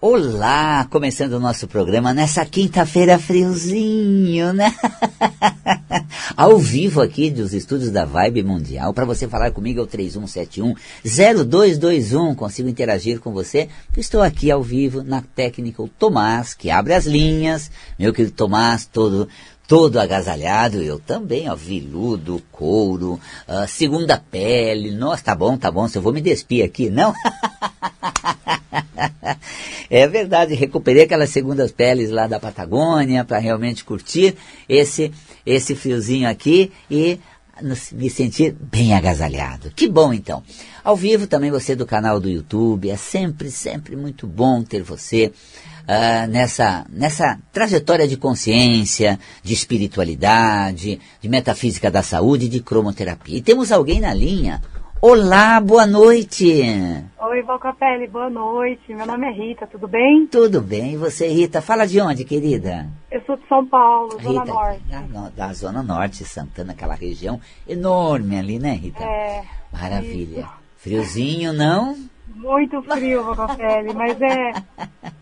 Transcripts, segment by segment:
Olá, começando o nosso programa nessa quinta-feira friozinho, né? Ao vivo aqui dos estúdios da Vibe Mundial. Para você falar comigo é o 3171-0221. Consigo interagir com você. Estou aqui ao vivo na técnica o Tomás, que abre as linhas. Meu querido Tomás, todo todo agasalhado, eu também, ó, viludo, couro, uh, segunda pele, nossa, tá bom, tá bom, se eu vou me despir aqui, não? é verdade, recuperei aquelas segundas peles lá da Patagônia para realmente curtir esse, esse friozinho aqui e me sentir bem agasalhado. Que bom então. Ao vivo também você do canal do YouTube, é sempre, sempre muito bom ter você uh, nessa, nessa trajetória de consciência, de espiritualidade, de metafísica da saúde, de cromoterapia. E temos alguém na linha. Olá, boa noite. Oi, Valcapelli, boa noite. Meu nome é Rita, tudo bem? Tudo bem. E você, Rita? Fala de onde, querida? Eu sou de São Paulo, Rita, Zona Norte. Da, da Zona Norte, Santana, aquela região enorme ali, né, Rita? É. Maravilha. Isso. Friozinho, não? Muito frio, Rocafele, mas é.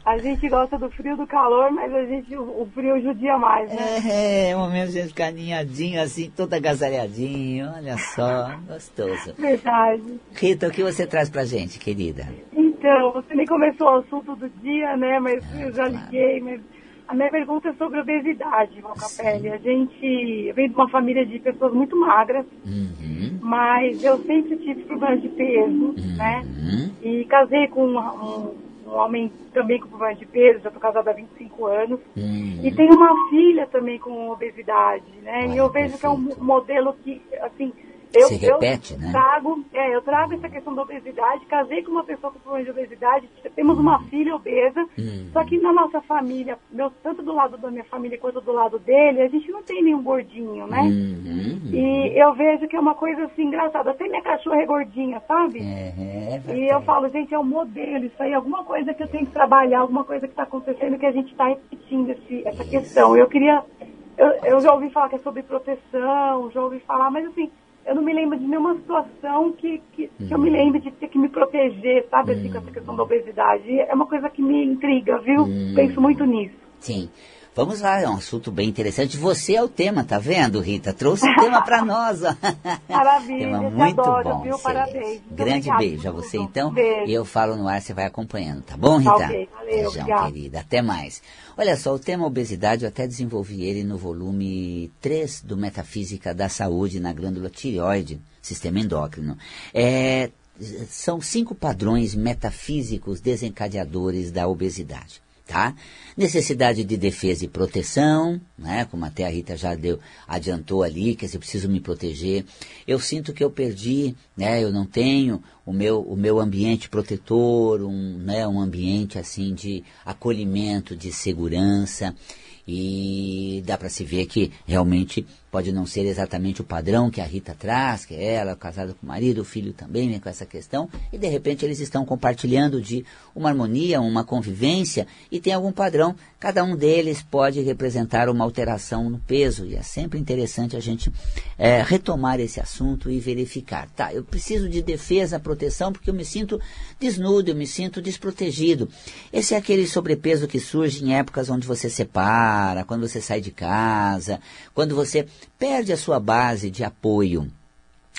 A gente gosta do frio, do calor, mas a gente, o, frio judia mais, né? É, é, momento de ficar ninhadinho assim, todo agasalhadinho, olha só, gostoso. Verdade. Rita, o que você traz pra gente, querida? Então, você nem começou o assunto do dia, né? Mas ah, eu já liguei, mas a minha pergunta é sobre obesidade, Valcapelli. A gente vem de uma família de pessoas muito magras, uhum. mas eu sempre tive problemas de peso, uhum. né? E casei com um, um, um, homem também com problemas de peso, já estou casada há 25 anos. Uhum. E tenho uma filha também com obesidade, né? e eu vejo perfeito. que é um modelo que, assim, eu, Se repete, eu né? Trago, é, eu trago essa questão da obesidade, casei com uma pessoa com problema de obesidade, temos uma filha obesa, uhum. só que na nossa família, meu, tanto do lado da minha família quanto do lado dele, a gente não tem nenhum gordinho, né? Uhum. E eu vejo que é uma coisa assim engraçada. Até minha cachorra é gordinha, sabe? É, é e eu falo, gente, é um modelo, isso aí, alguma coisa que eu tenho que trabalhar, alguma coisa que está acontecendo que a gente está repetindo esse, essa questão. Eu queria. Eu, eu já ouvi falar que é sobre proteção, já ouvi falar, mas assim, eu não me lembro de nenhuma situação que, que, que eu me uhum. lembre de ter que me proteger, sabe, assim, com essa questão da obesidade. É uma coisa que me intriga, viu? Hum. Penso muito nisso. Sim. Vamos lá, é um assunto bem interessante. Você é o tema, tá vendo, Rita? Trouxe o tema para nós. Maravilha, tema muito adoro, bom. Viu? Parabéns. Grande beijo a você, então. Beijo. E eu falo no ar, você vai acompanhando, tá bom, Rita? Ok, valeu, Beijão, querida. Até mais. Olha só, o tema obesidade, eu até desenvolvi ele no volume 3 do Metafísica da Saúde na glândula tireoide, sistema endócrino. É, são cinco padrões metafísicos desencadeadores da obesidade tá? Necessidade de defesa e proteção, né? Como até a Rita já deu, adiantou ali, que eu preciso me proteger. Eu sinto que eu perdi, né? Eu não tenho o meu, o meu ambiente protetor, um, né? um ambiente assim de acolhimento, de segurança e dá para se ver que realmente pode não ser exatamente o padrão que a Rita traz, que é ela casada com o marido, o filho também vem com essa questão, e de repente eles estão compartilhando de uma harmonia, uma convivência, e tem algum padrão. Cada um deles pode representar uma alteração no peso, e é sempre interessante a gente é, retomar esse assunto e verificar. Tá, eu preciso de defesa, proteção, porque eu me sinto desnudo, eu me sinto desprotegido. Esse é aquele sobrepeso que surge em épocas onde você separa, quando você sai de casa, quando você perde a sua base de apoio,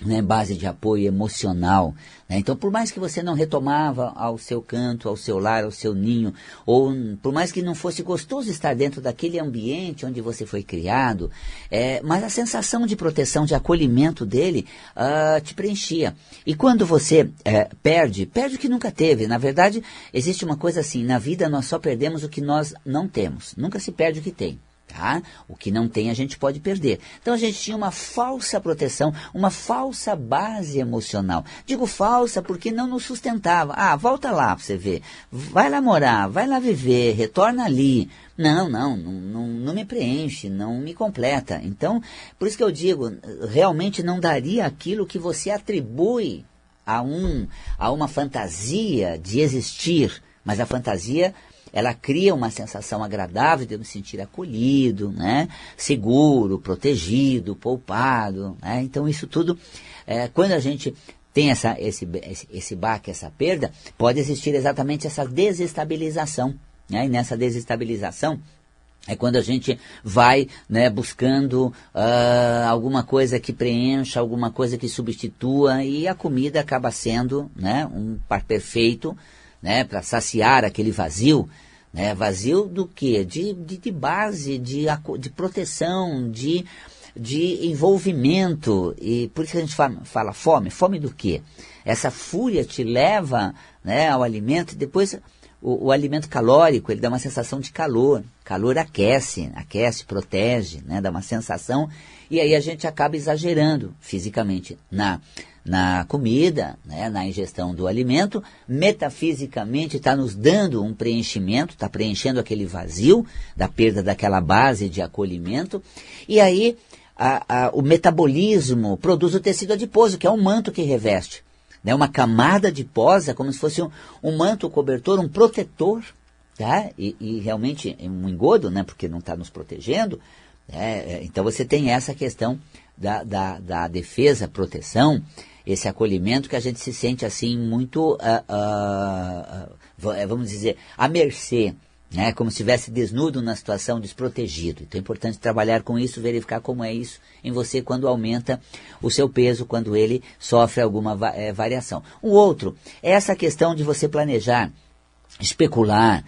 né, base de apoio emocional. Né? Então, por mais que você não retomava ao seu canto, ao seu lar, ao seu ninho, ou por mais que não fosse gostoso estar dentro daquele ambiente onde você foi criado, é, mas a sensação de proteção, de acolhimento dele uh, te preenchia. E quando você é, perde, perde o que nunca teve. Na verdade, existe uma coisa assim: na vida nós só perdemos o que nós não temos. Nunca se perde o que tem. Tá? O que não tem a gente pode perder. Então a gente tinha uma falsa proteção, uma falsa base emocional. Digo falsa porque não nos sustentava. Ah, volta lá para você ver. Vai lá morar, vai lá viver, retorna ali. Não, não, não, não, não me preenche, não me completa. Então, por isso que eu digo, realmente não daria aquilo que você atribui a, um, a uma fantasia de existir. Mas a fantasia ela cria uma sensação agradável de eu me sentir acolhido, né? seguro, protegido, poupado. Né? Então, isso tudo, é, quando a gente tem essa, esse, esse, esse baque, essa perda, pode existir exatamente essa desestabilização. Né? E nessa desestabilização, é quando a gente vai né, buscando uh, alguma coisa que preencha, alguma coisa que substitua, e a comida acaba sendo né, um par perfeito né, para saciar aquele vazio. Né, vazio do que? De, de, de, base, de, de proteção, de, de envolvimento. E por isso que a gente fala, fala fome. Fome do quê? Essa fúria te leva né, ao alimento e depois o, o, alimento calórico, ele dá uma sensação de calor. Calor aquece, aquece, protege, né? dá uma sensação. E aí a gente acaba exagerando fisicamente na, na comida, né? na ingestão do alimento. Metafisicamente está nos dando um preenchimento, está preenchendo aquele vazio da perda daquela base de acolhimento. E aí a, a, o metabolismo produz o tecido adiposo, que é um manto que reveste né, uma camada de posa, como se fosse um, um manto cobertor, um protetor, tá? e, e realmente é um engodo, né, porque não está nos protegendo. Né? Então você tem essa questão da, da, da, defesa, proteção, esse acolhimento que a gente se sente assim muito, uh, uh, vamos dizer, à mercê né, como se estivesse desnudo na situação, desprotegido. Então é importante trabalhar com isso, verificar como é isso em você quando aumenta o seu peso, quando ele sofre alguma é, variação. O outro é essa questão de você planejar, especular,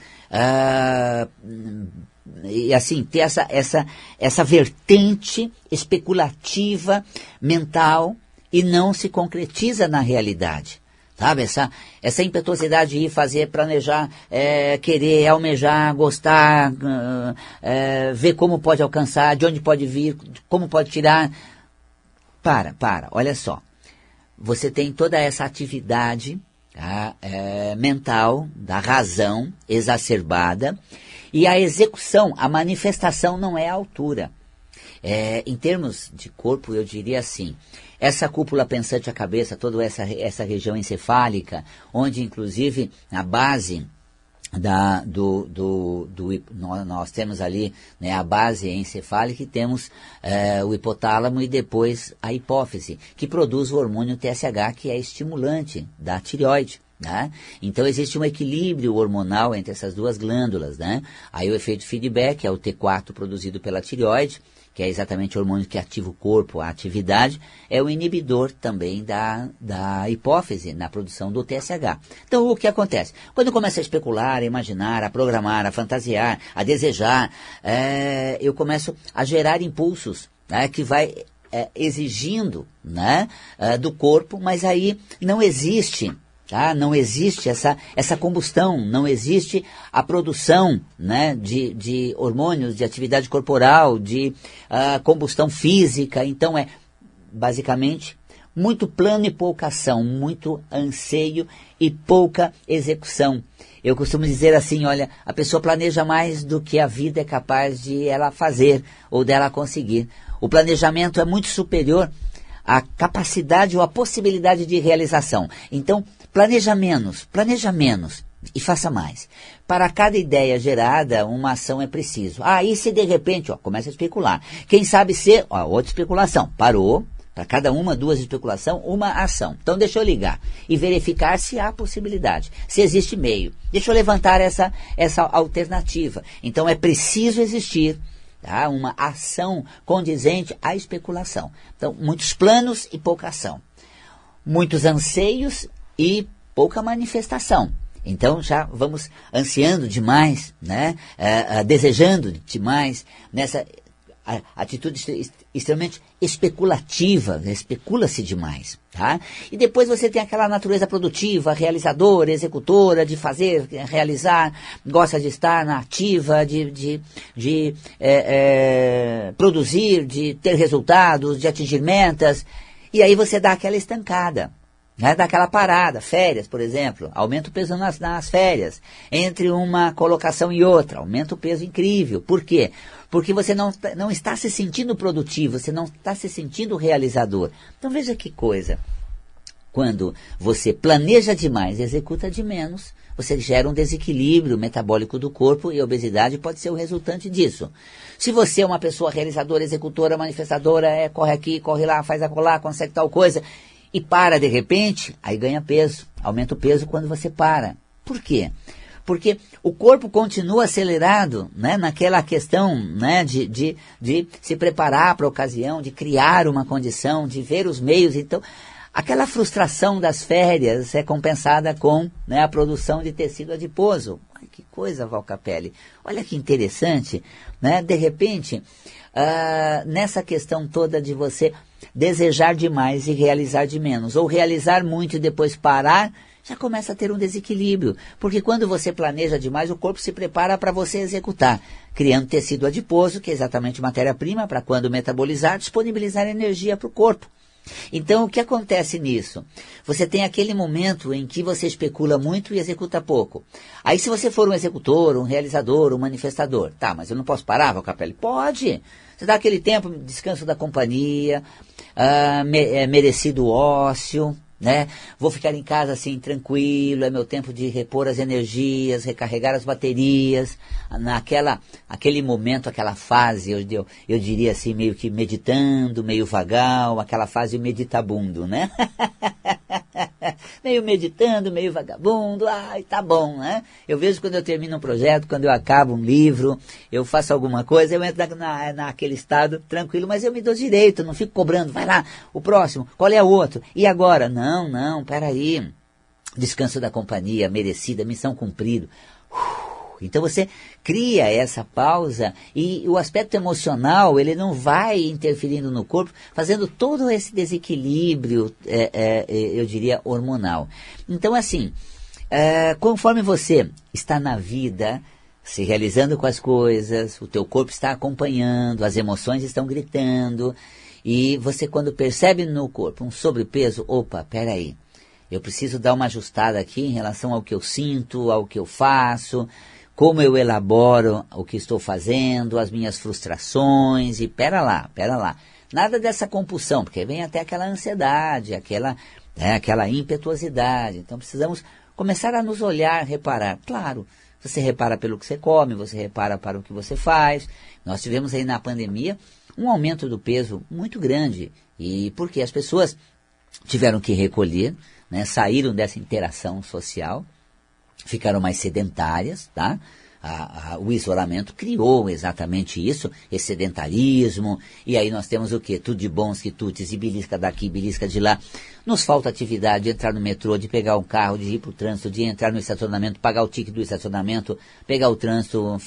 e assim, ter essa, essa, essa vertente especulativa mental e não se concretiza na realidade. Sabe, essa, essa impetuosidade de ir fazer, planejar, é, querer, almejar, gostar, é, ver como pode alcançar, de onde pode vir, como pode tirar. Para, para, olha só. Você tem toda essa atividade tá, é, mental, da razão exacerbada, e a execução, a manifestação não é a altura. É, em termos de corpo, eu diria assim, essa cúpula pensante à cabeça, toda essa, essa região encefálica, onde inclusive a base da, do, do, do, nós, temos ali né, a base encefálica e temos é, o hipotálamo e depois a hipófise, que produz o hormônio TSH, que é estimulante da tireoide. Né? Então existe um equilíbrio hormonal entre essas duas glândulas. Né? Aí o efeito feedback é o T4 produzido pela tireoide, que é exatamente o hormônio que ativa o corpo, a atividade, é o inibidor também da, da hipófise na produção do TSH. Então, o que acontece? Quando começa a especular, a imaginar, a programar, a fantasiar, a desejar, é, eu começo a gerar impulsos né, que vai é, exigindo né, é, do corpo, mas aí não existe Tá? Não existe essa, essa combustão, não existe a produção né, de, de hormônios, de atividade corporal, de uh, combustão física. Então é basicamente muito plano e pouca ação, muito anseio e pouca execução. Eu costumo dizer assim, olha, a pessoa planeja mais do que a vida é capaz de ela fazer ou dela conseguir. O planejamento é muito superior à capacidade ou à possibilidade de realização. Então, Planeja menos, planeja menos e faça mais. Para cada ideia gerada, uma ação é preciso. Aí, ah, se de repente, ó, começa a especular. Quem sabe ser, ó, outra especulação. Parou, para cada uma, duas especulação, uma ação. Então, deixa eu ligar e verificar se há possibilidade, se existe meio. Deixa eu levantar essa, essa alternativa. Então, é preciso existir tá, uma ação condizente à especulação. Então, muitos planos e pouca ação. Muitos anseios e pouca manifestação. Então já vamos ansiando demais, né? É, é, desejando demais nessa atitude extremamente especulativa, né? especula-se demais, tá? E depois você tem aquela natureza produtiva, realizadora, executora, de fazer, realizar, gosta de estar na ativa, de, de, de é, é, produzir, de ter resultados, de atingir metas, e aí você dá aquela estancada né, daquela parada, férias, por exemplo, aumenta o peso nas, nas férias, entre uma colocação e outra, aumenta o peso incrível. Por quê? Porque você não, não está se sentindo produtivo, você não está se sentindo realizador. Então veja que coisa. Quando você planeja demais e executa de menos, você gera um desequilíbrio metabólico do corpo e a obesidade pode ser o resultante disso. Se você é uma pessoa realizadora, executora, manifestadora, é, corre aqui, corre lá, faz acolá, consegue tal coisa, e para de repente, aí ganha peso. Aumenta o peso quando você para. Por quê? Porque o corpo continua acelerado né, naquela questão né, de, de, de se preparar para a ocasião, de criar uma condição, de ver os meios. Então, aquela frustração das férias é compensada com né, a produção de tecido adiposo. Que coisa, Valcapelli. Olha que interessante. Né? De repente, uh, nessa questão toda de você desejar demais e realizar de menos, ou realizar muito e depois parar, já começa a ter um desequilíbrio. Porque quando você planeja demais, o corpo se prepara para você executar, criando tecido adiposo, que é exatamente matéria-prima para quando metabolizar, disponibilizar energia para o corpo. Então, o que acontece nisso? Você tem aquele momento em que você especula muito e executa pouco. Aí, se você for um executor, um realizador, um manifestador, tá, mas eu não posso parar, Valcapelli? Pode! Você dá aquele tempo, descanso da companhia, uh, me, é, merecido ócio, né? Vou ficar em casa assim tranquilo, é meu tempo de repor as energias, recarregar as baterias, naquela aquele momento, aquela fase, eu, eu, eu diria assim, meio que meditando, meio vagal, aquela fase meditabundo, né? meio meditando, meio vagabundo, ai, tá bom, né? Eu vejo quando eu termino um projeto, quando eu acabo um livro, eu faço alguma coisa, eu entro na, naquele estado tranquilo, mas eu me dou direito, não fico cobrando, vai lá, o próximo, qual é o outro? E agora? Não, não, peraí. Descanso da companhia, merecida, missão cumprida. Então você cria essa pausa e o aspecto emocional ele não vai interferindo no corpo, fazendo todo esse desequilíbrio, é, é, é eu diria, hormonal. Então assim, é, conforme você está na vida, se realizando com as coisas, o teu corpo está acompanhando, as emoções estão gritando, e você quando percebe no corpo um sobrepeso, opa, peraí, eu preciso dar uma ajustada aqui em relação ao que eu sinto, ao que eu faço, como eu elaboro o que estou fazendo, as minhas frustrações, e pera lá, pera lá. Nada dessa compulsão, porque vem até aquela ansiedade, aquela, é, aquela impetuosidade. Então precisamos começar a nos olhar, reparar. Claro, você repara pelo que você come, você repara para o que você faz. Nós tivemos aí na pandemia um aumento do peso muito grande. E porque as pessoas tiveram que recolher, né, saíram dessa interação social, ficaram mais sedentárias, tá? A, a, o isolamento criou exatamente isso, esse sedentarismo, e aí nós temos o quê? Tudo de bons quitutes, e belisca daqui, belisca de lá. Nos falta atividade de entrar no metrô, de pegar um carro, de ir para o trânsito, de entrar no estacionamento, pagar o ticket do estacionamento, pegar o trânsito,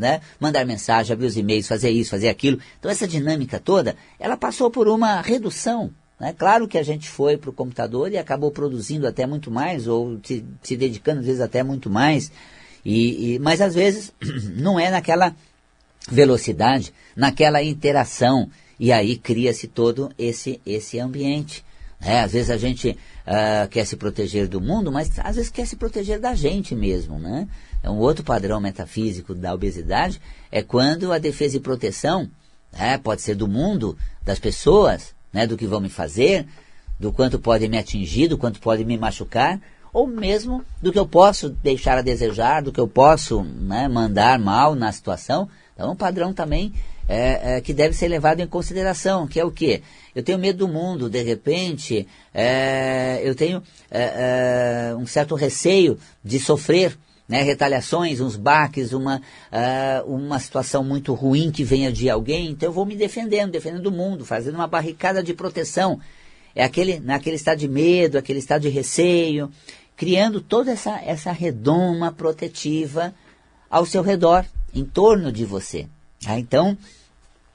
né? mandar mensagem, abrir os e-mails, fazer isso, fazer aquilo. Então essa dinâmica toda, ela passou por uma redução né? Claro que a gente foi para o computador e acabou produzindo até muito mais, ou se, se dedicando às vezes até muito mais, e, e, mas às vezes não é naquela velocidade, naquela interação, e aí cria-se todo esse, esse ambiente. Né? Às vezes a gente uh, quer se proteger do mundo, mas às vezes quer se proteger da gente mesmo. Né? É um outro padrão metafísico da obesidade é quando a defesa e proteção né, pode ser do mundo, das pessoas, né, do que vão me fazer, do quanto pode me atingir, do quanto pode me machucar, ou mesmo do que eu posso deixar a desejar, do que eu posso né, mandar mal na situação. Então, um padrão também é, é, que deve ser levado em consideração, que é o quê? Eu tenho medo do mundo, de repente, é, eu tenho é, é, um certo receio de sofrer né, retaliações, uns baques, uma, uh, uma situação muito ruim que venha de alguém, então eu vou me defendendo, defendendo o mundo, fazendo uma barricada de proteção. É aquele, naquele estado de medo, aquele estado de receio, criando toda essa, essa redoma protetiva ao seu redor, em torno de você. Ah, então,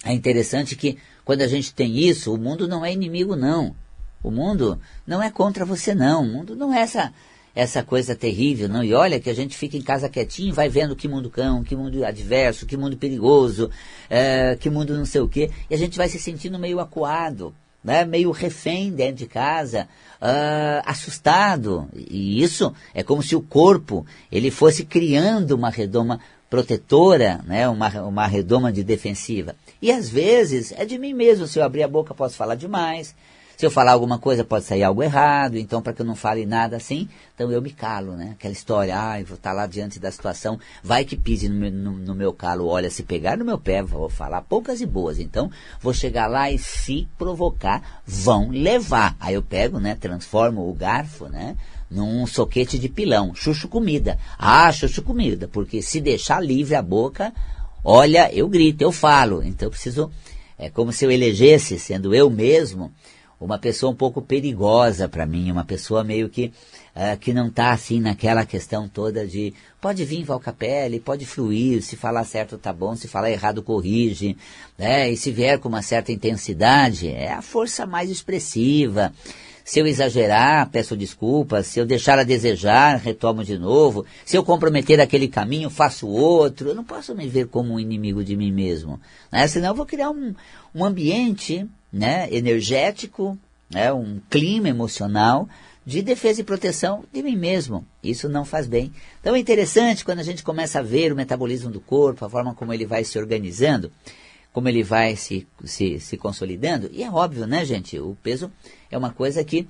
é interessante que quando a gente tem isso, o mundo não é inimigo, não. O mundo não é contra você, não. O mundo não é essa, essa coisa terrível, não. E olha que a gente fica em casa quietinho, vai vendo que mundo cão, que mundo adverso, que mundo perigoso, é, que mundo não sei o quê, e a gente vai se sentindo meio acuado, né, meio refém dentro de casa, uh, assustado. E isso é como se o corpo ele fosse criando uma redoma protetora, né, uma, uma redoma de defensiva. E às vezes é de mim mesmo, se eu abrir a boca posso falar demais, Se eu falar alguma coisa, pode sair algo errado, então para que eu não fale nada assim, então eu me calo, né? Aquela história, ah, vou estar tá lá diante da situação, vai que pise no meu, no, no meu calo, olha, se pegar no meu pé, vou falar poucas e boas, então vou chegar lá e se provocar, vão levar. Aí eu pego, né, transformo o garfo, né, num soquete de pilão, chucho comida. Ah, chucho comida, porque se deixar livre a boca, olha, eu grito, eu falo. Então eu preciso, é como se eu elegesse, sendo eu mesmo, uma pessoa um pouco perigosa para mim, uma pessoa meio que uh, que não está assim naquela questão toda de pode vir Valcapelli, pode fluir, se falar certo tá bom, se falar errado corrige, né? E se vier com uma certa intensidade, é a força mais expressiva. Se eu exagerar, peço desculpas. Se eu deixar a desejar, retomo de novo. Se eu comprometer aquele caminho, faço outro. Eu não posso me ver como um inimigo de mim mesmo. Né? Senão eu vou criar um, um ambiente né, energético, né, um clima emocional de defesa e proteção de mim mesmo. Isso não faz bem. Então é interessante quando a gente começa a ver o metabolismo do corpo, a forma como ele vai se organizando, como ele vai se, se, se consolidando. E é óbvio, né, gente? O peso é uma coisa que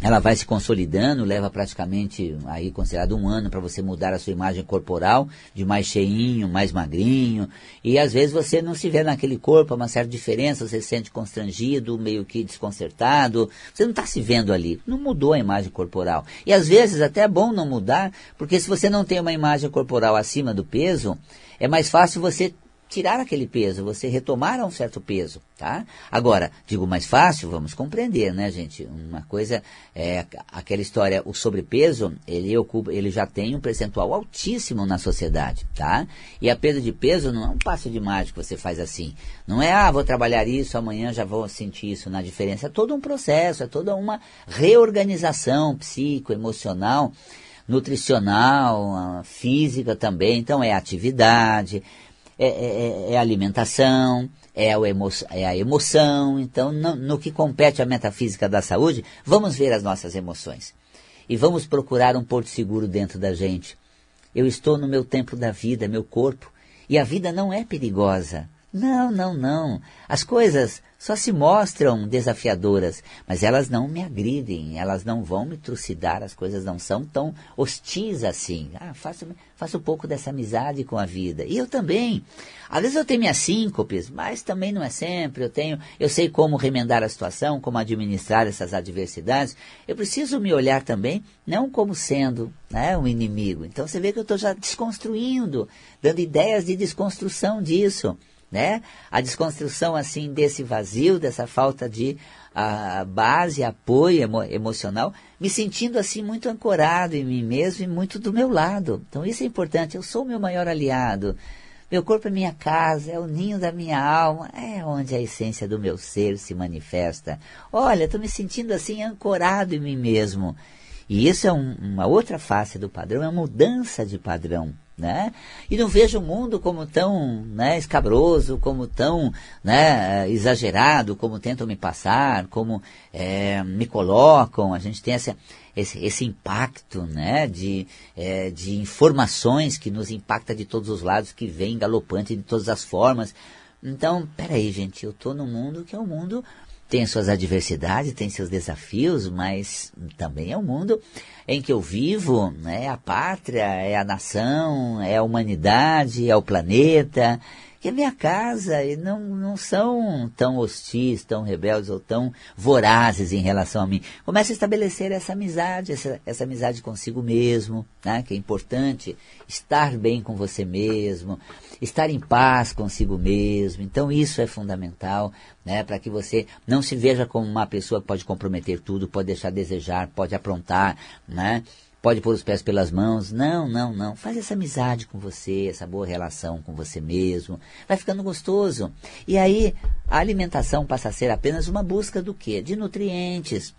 ela vai se consolidando, leva praticamente aí considerado um ano para você mudar a sua imagem corporal, de mais cheinho, mais magrinho, e às vezes você não se vê naquele corpo, uma certa diferença, você se sente constrangido, meio que desconcertado, você não está se vendo ali, não mudou a imagem corporal. E às vezes até é bom não mudar, porque se você não tem uma imagem corporal acima do peso, é mais fácil você tirar aquele peso, você retomar um certo peso, tá? Agora, digo mais fácil, vamos compreender, né, gente? Uma coisa é aquela história, o sobrepeso, ele ocupa, ele já tem um percentual altíssimo na sociedade, tá? E a perda de peso não é um passo de mágico que você faz assim. Não é, ah, vou trabalhar isso, amanhã já vou sentir isso na diferença. É todo um processo, é toda uma reorganização psico, emocional, nutricional, física também. Então é atividade, é, é, é, é alimentação, é a, emo é a emoção. Então, no, no que compete à metafísica da saúde, vamos ver as nossas emoções. E vamos procurar um porto seguro dentro da gente. Eu estou no meu tempo da vida, meu corpo, e a vida não é perigosa. Não, não, não. As coisas só se mostram desafiadoras, mas elas não me agridem, elas não vão me trucidar, as coisas não são tão hostis assim. Ah, faço, faço um pouco dessa amizade com a vida. E eu também. Às vezes eu tenho minhas síncopes, mas também não é sempre. Eu tenho, eu sei como remendar a situação, como administrar essas adversidades. Eu preciso me olhar também, não como sendo né, um inimigo. Então você vê que eu estou já desconstruindo, dando ideias de desconstrução disso né? A desconstrução assim desse vazio, dessa falta de a base, apoio emo emocional, me sentindo assim muito ancorado em mim mesmo e muito do meu lado. Então isso é importante. Eu sou o meu maior aliado. Meu corpo é minha casa, é o ninho da minha alma, é onde a essência do meu ser se manifesta. Olha, estou me sentindo assim ancorado em mim mesmo. E isso é um, uma outra face do padrão, é uma mudança de padrão né? E não vejo o mundo como tão né, escabroso, como tão né, exagerado, como tentam me passar, como é, me colocam. A gente tem esse, esse impacto né, de, é, de informações que nos impacta de todos os lados, que vem galopante de todas as formas. Então, peraí, gente, eu estou num mundo que é um mundo tem suas adversidades, tem seus desafios, mas também é um mundo em que eu vivo, é a pátria, é a nação, é a humanidade, é o planeta, que é minha casa, e não, não são tão hostis, tão rebeldes ou tão vorazes em relação a mim. Começa a estabelecer essa amizade, essa, essa amizade consigo mesmo, né? que é importante, estar bem com você mesmo, estar em paz consigo mesmo. Então isso é fundamental, né, para que você não se veja como uma pessoa que pode comprometer tudo, pode deixar desejar, pode aprontar, né? Pode pôr os pés pelas mãos. Não, não, não. Faz essa amizade com você, essa boa relação com você mesmo. Vai ficando gostoso. E aí, a alimentação passa a ser apenas uma busca do quê? De nutrientes,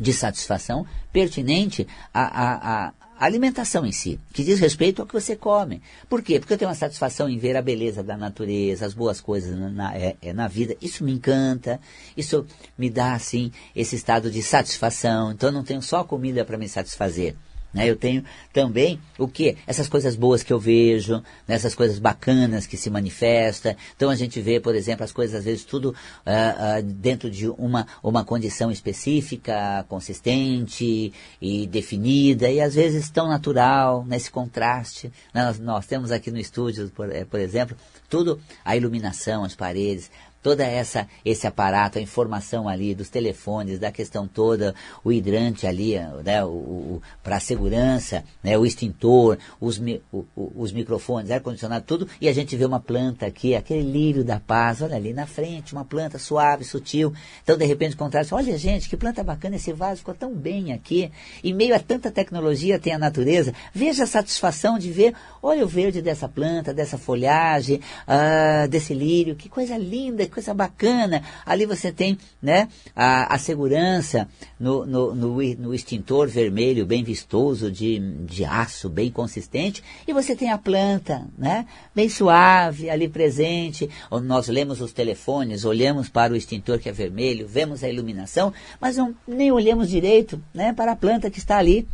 de satisfação pertinente à, à, à, alimentação em si, que diz respeito ao que você come. Por quê? Porque eu tenho uma satisfação em ver a beleza da natureza, as boas coisas na, na, é, é, na vida. Isso me encanta, isso me dá, assim, esse estado de satisfação. Então eu não tenho só comida para me satisfazer. Né? Eu tenho também o que? Essas coisas boas que eu vejo, né? essas coisas bacanas que se manifestam. Então a gente vê, por exemplo, as coisas às vezes tudo uh, uh, dentro de uma, uma condição específica, consistente e definida, e às vezes tão natural, nesse contraste. Nós, nós temos aqui no estúdio, por, eh, por exemplo, tudo, a iluminação, as paredes, toda essa esse aparato, a informação ali dos telefones, da questão toda, o hidrante ali, né, o, o para a segurança, né, o extintor, os, o, os microfones, ar-condicionado, tudo, e a gente vê uma planta aqui, aquele lírio da paz, olha ali na frente, uma planta suave, sutil. Então, de repente, contrário, olha gente, que planta bacana, esse vaso ficou tão bem aqui. Em meio a tanta tecnologia tem a natureza. Veja a satisfação de ver, olha o verde dessa planta, dessa folhagem, uh, desse lírio, que coisa linda, coisa bacana. Ali você tem né, a, a segurança no, no, no, no, extintor vermelho bem vistoso, de, de aço bem consistente, e você tem a planta né, bem suave ali presente. Nós lemos os telefones, olhamos para o extintor que é vermelho, vemos a iluminação, mas não, nem olhamos direito né, para a planta que está ali.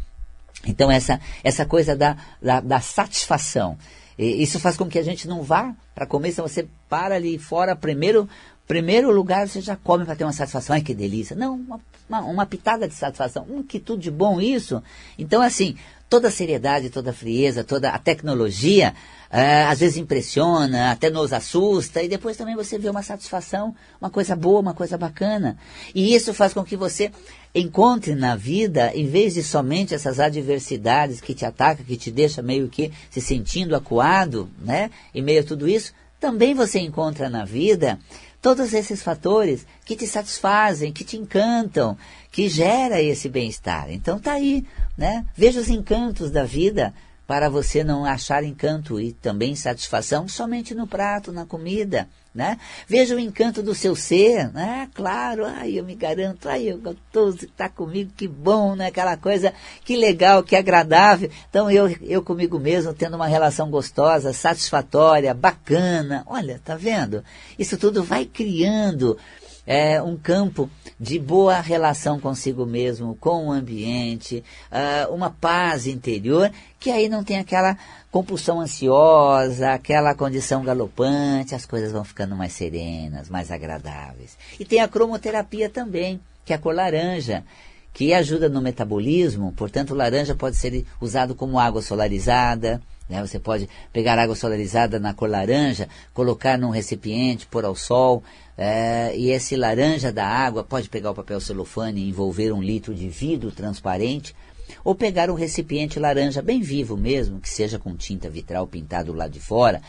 Então, essa, essa coisa da, da, da satisfação. E isso faz com que a gente não vá para comer, se você para ali fora, primeiro, primeiro lugar você já come para ter uma satisfação, ai que delícia. Não, uma, uma, uma pitada de satisfação, hum, que tudo de bom isso. Então, assim, toda a seriedade, toda a frieza, toda a tecnologia, é, às vezes impressiona, até nos assusta, e depois também você vê uma satisfação, uma coisa boa, uma coisa bacana. E isso faz com que você encontre na vida, em vez de somente essas adversidades que te atacam, que te deixa meio que se sentindo acuado, né? Em meio a tudo isso, também você encontra na vida todos esses fatores que te satisfazem, que te encantam, que gera esse bem-estar. Então tá aí, né? Veja os encantos da vida para você não achar encanto e também satisfação somente no prato, na comida, né? Veja o encanto do seu ser, né? Claro, ai, eu me garanto, ai, eu gostoso está comigo, que bom, né? Aquela coisa, que legal, que agradável. Então eu, eu comigo mesmo tendo uma relação gostosa, satisfatória, bacana. Olha, tá vendo? Isso tudo vai criando é, um campo de boa relação consigo mesmo, com o ambiente, uh, uma paz interior, que aí não tem aquela compulsão ansiosa, aquela condição galopante, as coisas vão ficando mais serenas, mais agradáveis. E tem a cromoterapia também, que é a cor laranja, que ajuda no metabolismo, portanto, laranja pode ser usado como água solarizada, né? Você pode pegar água solarizada na cor laranja, colocar num recipiente, pôr ao sol, é, e esse laranja da água pode pegar o papel celofane e envolver um litro de vidro transparente, ou pegar um recipiente laranja bem vivo mesmo, que seja com tinta vitral pintado lá de fora,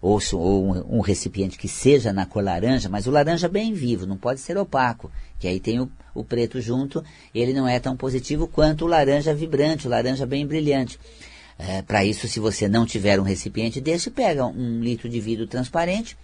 ou, ou um, um, recipiente que seja na cor laranja, mas o laranja bem vivo, não pode ser opaco, que aí tem o, o preto junto, ele não é tão positivo quanto o laranja vibrante, o laranja bem brilhante. É, Para isso, se você não tiver um recipiente desse, pega um litro de vidro transparente,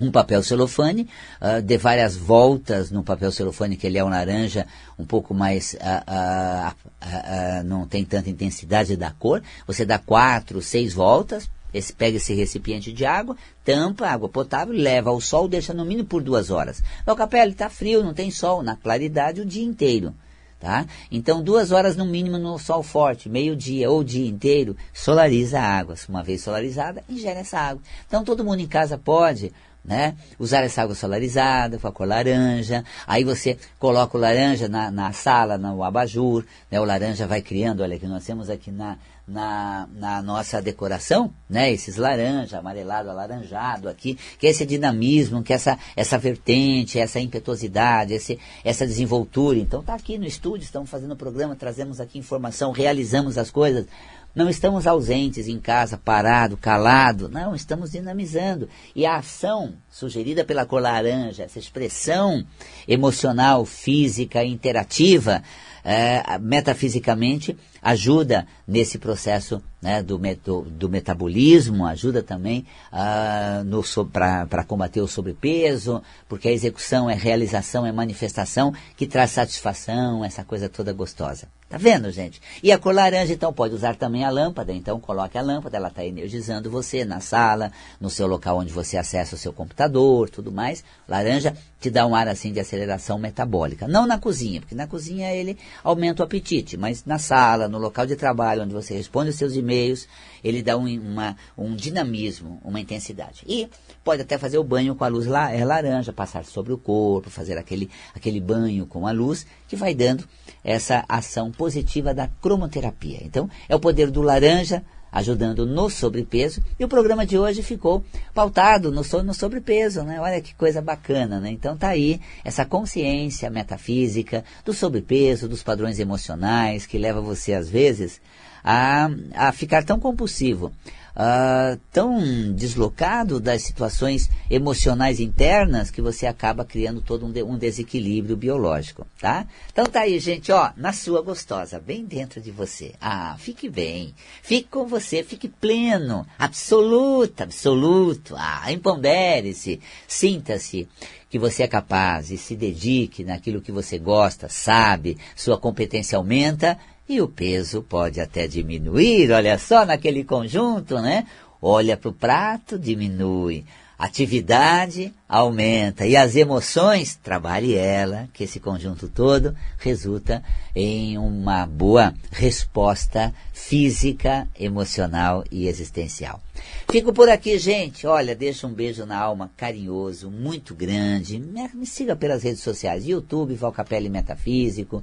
um papel celofane, uh, dê várias voltas no papel celofane, que ele é um laranja um pouco mais, uh, uh, não tem tanta intensidade da cor. Você dá quatro, seis voltas, esse, pega esse recipiente de água, tampa, água potável, leva ao sol, deixa no mínimo por duas horas. O capela está frio, não tem sol, na claridade o dia inteiro. Tá? Então, duas horas no mínimo no sol forte, meio-dia ou dia inteiro, solariza a água. Uma vez solarizada, ingere essa água. Então, todo mundo em casa pode né? Usar essa água solarizada com a cor laranja. Aí você coloca o laranja na, na sala, no abajur, né? O laranja vai criando, olha que nós temos aqui na, na, na, nossa decoração, né? Esses laranja, amarelado, alaranjado aqui, que é esse dinamismo, que é essa, essa vertente, essa impetuosidade, esse, essa desenvoltura. Então tá aqui no estúdio, estamos fazendo o programa, trazemos aqui informação, realizamos as coisas. Não estamos ausentes em casa, parado, calado. Não, estamos dinamizando. E a ação sugerida pela cor laranja, essa expressão emocional, física, interativa, é, metafisicamente ajuda nesse processo né, do, do, do, metabolismo, ajuda também uh, para combater o sobrepeso, porque a execução é realização, é manifestação que traz satisfação, essa coisa toda gostosa. Tá vendo, gente? E a cor laranja, então, pode usar também a lâmpada. Então, coloque a lâmpada, ela está energizando você na sala, no seu local onde você acessa o seu computador, tudo mais. Laranja te dá um ar assim de aceleração metabólica. Não na cozinha, porque na cozinha ele aumenta o apetite, mas na sala, no local de trabalho, onde você responde os seus e-mails, ele dá um, uma, um dinamismo, uma intensidade. E pode até fazer o banho com a luz la, é laranja, passar sobre o corpo, fazer aquele, aquele banho com a luz, que vai dando essa ação positiva da cromoterapia. Então, é o poder do laranja ajudando no sobrepeso. E o programa de hoje ficou pautado no, no sobrepeso, né? Olha que coisa bacana, né? Então tá aí essa consciência metafísica do sobrepeso, dos padrões emocionais que leva você às vezes a, a ficar tão compulsivo uh, tão deslocado das situações emocionais internas que você acaba criando todo um, de, um desequilíbrio biológico, tá? Então tá aí, gente, ó, na sua gostosa, bem dentro de você. Ah, fique bem, fique com você, fique pleno, absoluta, absoluto. Ah, empodere-se, sinta-se que você é capaz e se dedique naquilo que você gosta, sabe, sua competência aumenta e o peso pode até diminuir, olha só, naquele conjunto, né? Olha para o prato, diminui. Atividade aumenta e as emoções, trabalhe ela, que esse conjunto todo resulta em uma boa resposta física, emocional e existencial. Fico por aqui, gente. Olha, deixa um beijo na alma carinhoso, muito grande. Me, siga pelas redes sociais, YouTube, Valcapelli Metafísico,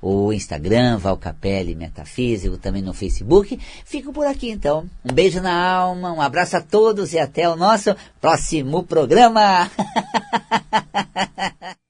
o Instagram, Valcapelli Metafísico, também no Facebook. Fico por aqui então. Um beijo na alma, um abraço a todos e até o nosso próximo programa.